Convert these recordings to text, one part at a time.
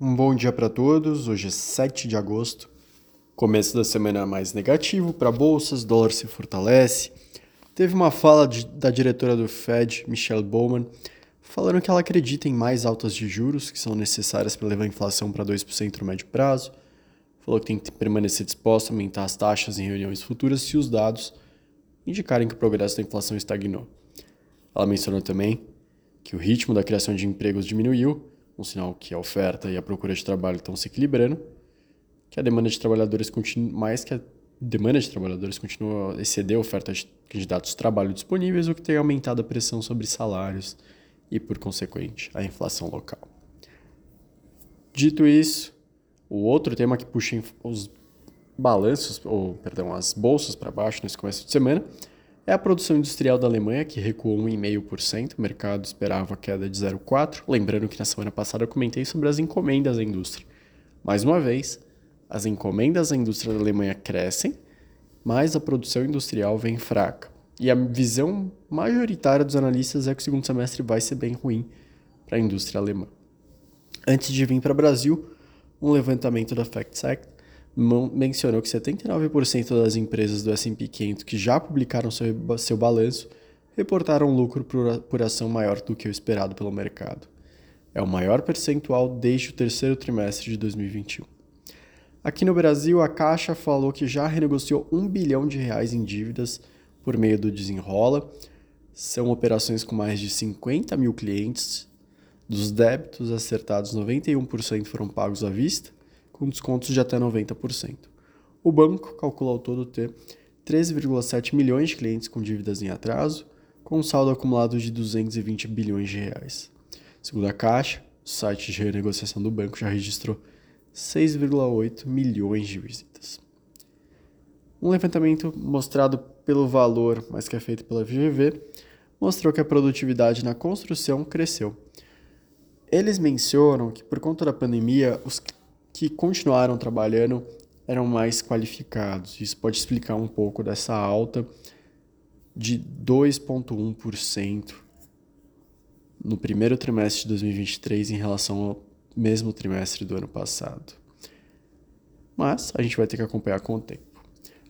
Um bom dia para todos. Hoje é 7 de agosto. Começo da semana mais negativo para bolsas, dólar se fortalece. Teve uma fala de, da diretora do Fed, Michelle Bowman, falando que ela acredita em mais altas de juros que são necessárias para levar a inflação para 2% no médio prazo. Falou que tem que permanecer disposta a aumentar as taxas em reuniões futuras se os dados indicarem que o progresso da inflação estagnou. Ela mencionou também que o ritmo da criação de empregos diminuiu um sinal que a oferta e a procura de trabalho estão se equilibrando, que a demanda de trabalhadores continua mais que a demanda de trabalhadores continua a exceder a oferta de candidatos de trabalho disponíveis, o que tem aumentado a pressão sobre salários e, por consequente, a inflação local. Dito isso, o outro tema que puxa os balanços, ou perdão, as bolsas para baixo nesse começo de semana é a produção industrial da Alemanha, que recuou 1,5%, o mercado esperava queda de 0,4%. Lembrando que na semana passada eu comentei sobre as encomendas da indústria. Mais uma vez, as encomendas da indústria da Alemanha crescem, mas a produção industrial vem fraca. E a visão majoritária dos analistas é que o segundo semestre vai ser bem ruim para a indústria alemã. Antes de vir para o Brasil, um levantamento da FactSet mencionou que 79% das empresas do S&P 500 que já publicaram seu, seu balanço reportaram lucro por, por ação maior do que o esperado pelo mercado. É o maior percentual desde o terceiro trimestre de 2021. Aqui no Brasil, a Caixa falou que já renegociou um bilhão de reais em dívidas por meio do Desenrola. São operações com mais de 50 mil clientes. Dos débitos acertados, 91% foram pagos à vista com descontos de até 90%. O banco calcula ao todo ter 13,7 milhões de clientes com dívidas em atraso, com um saldo acumulado de 220 bilhões de reais. Segundo a Caixa, o site de renegociação do banco já registrou 6,8 milhões de visitas. Um levantamento mostrado pelo valor, mas que é feito pela VGV, mostrou que a produtividade na construção cresceu. Eles mencionam que por conta da pandemia, os que continuaram trabalhando eram mais qualificados. Isso pode explicar um pouco dessa alta de 2,1% no primeiro trimestre de 2023 em relação ao mesmo trimestre do ano passado. Mas a gente vai ter que acompanhar com o tempo.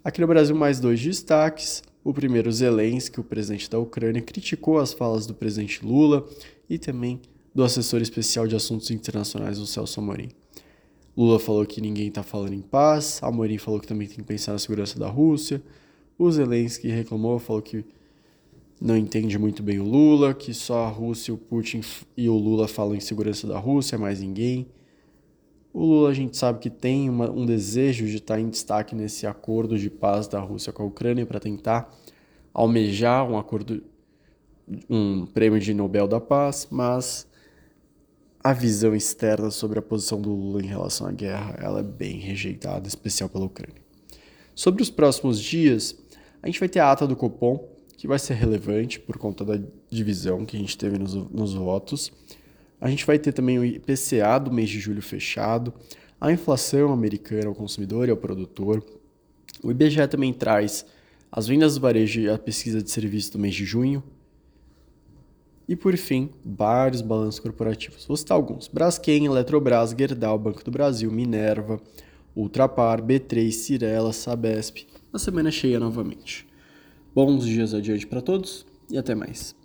Aqui no Brasil, mais dois destaques. O primeiro, Zelensky, o presidente da Ucrânia, criticou as falas do presidente Lula e também do assessor especial de assuntos internacionais, o Celso Amorim. Lula falou que ninguém está falando em paz, Amorim falou que também tem que pensar na segurança da Rússia, o Zelensky reclamou, falou que não entende muito bem o Lula, que só a Rússia, o Putin e o Lula falam em segurança da Rússia, mais ninguém. O Lula a gente sabe que tem uma, um desejo de estar em destaque nesse acordo de paz da Rússia com a Ucrânia para tentar almejar um acordo, um prêmio de Nobel da Paz, mas a visão externa sobre a posição do Lula em relação à guerra ela é bem rejeitada, especial pela Ucrânia. Sobre os próximos dias, a gente vai ter a ata do Copom, que vai ser relevante por conta da divisão que a gente teve nos, nos votos. A gente vai ter também o IPCA do mês de julho fechado, a inflação americana ao consumidor e ao produtor. O IBGE também traz as vendas do varejo e a pesquisa de serviços do mês de junho, e por fim, vários balanços corporativos. Vou citar alguns: Braskem, Eletrobras, Gerdau, Banco do Brasil, Minerva, Ultrapar, B3, Cirela, Sabesp. Na semana cheia novamente. Bons dias adiante para todos e até mais.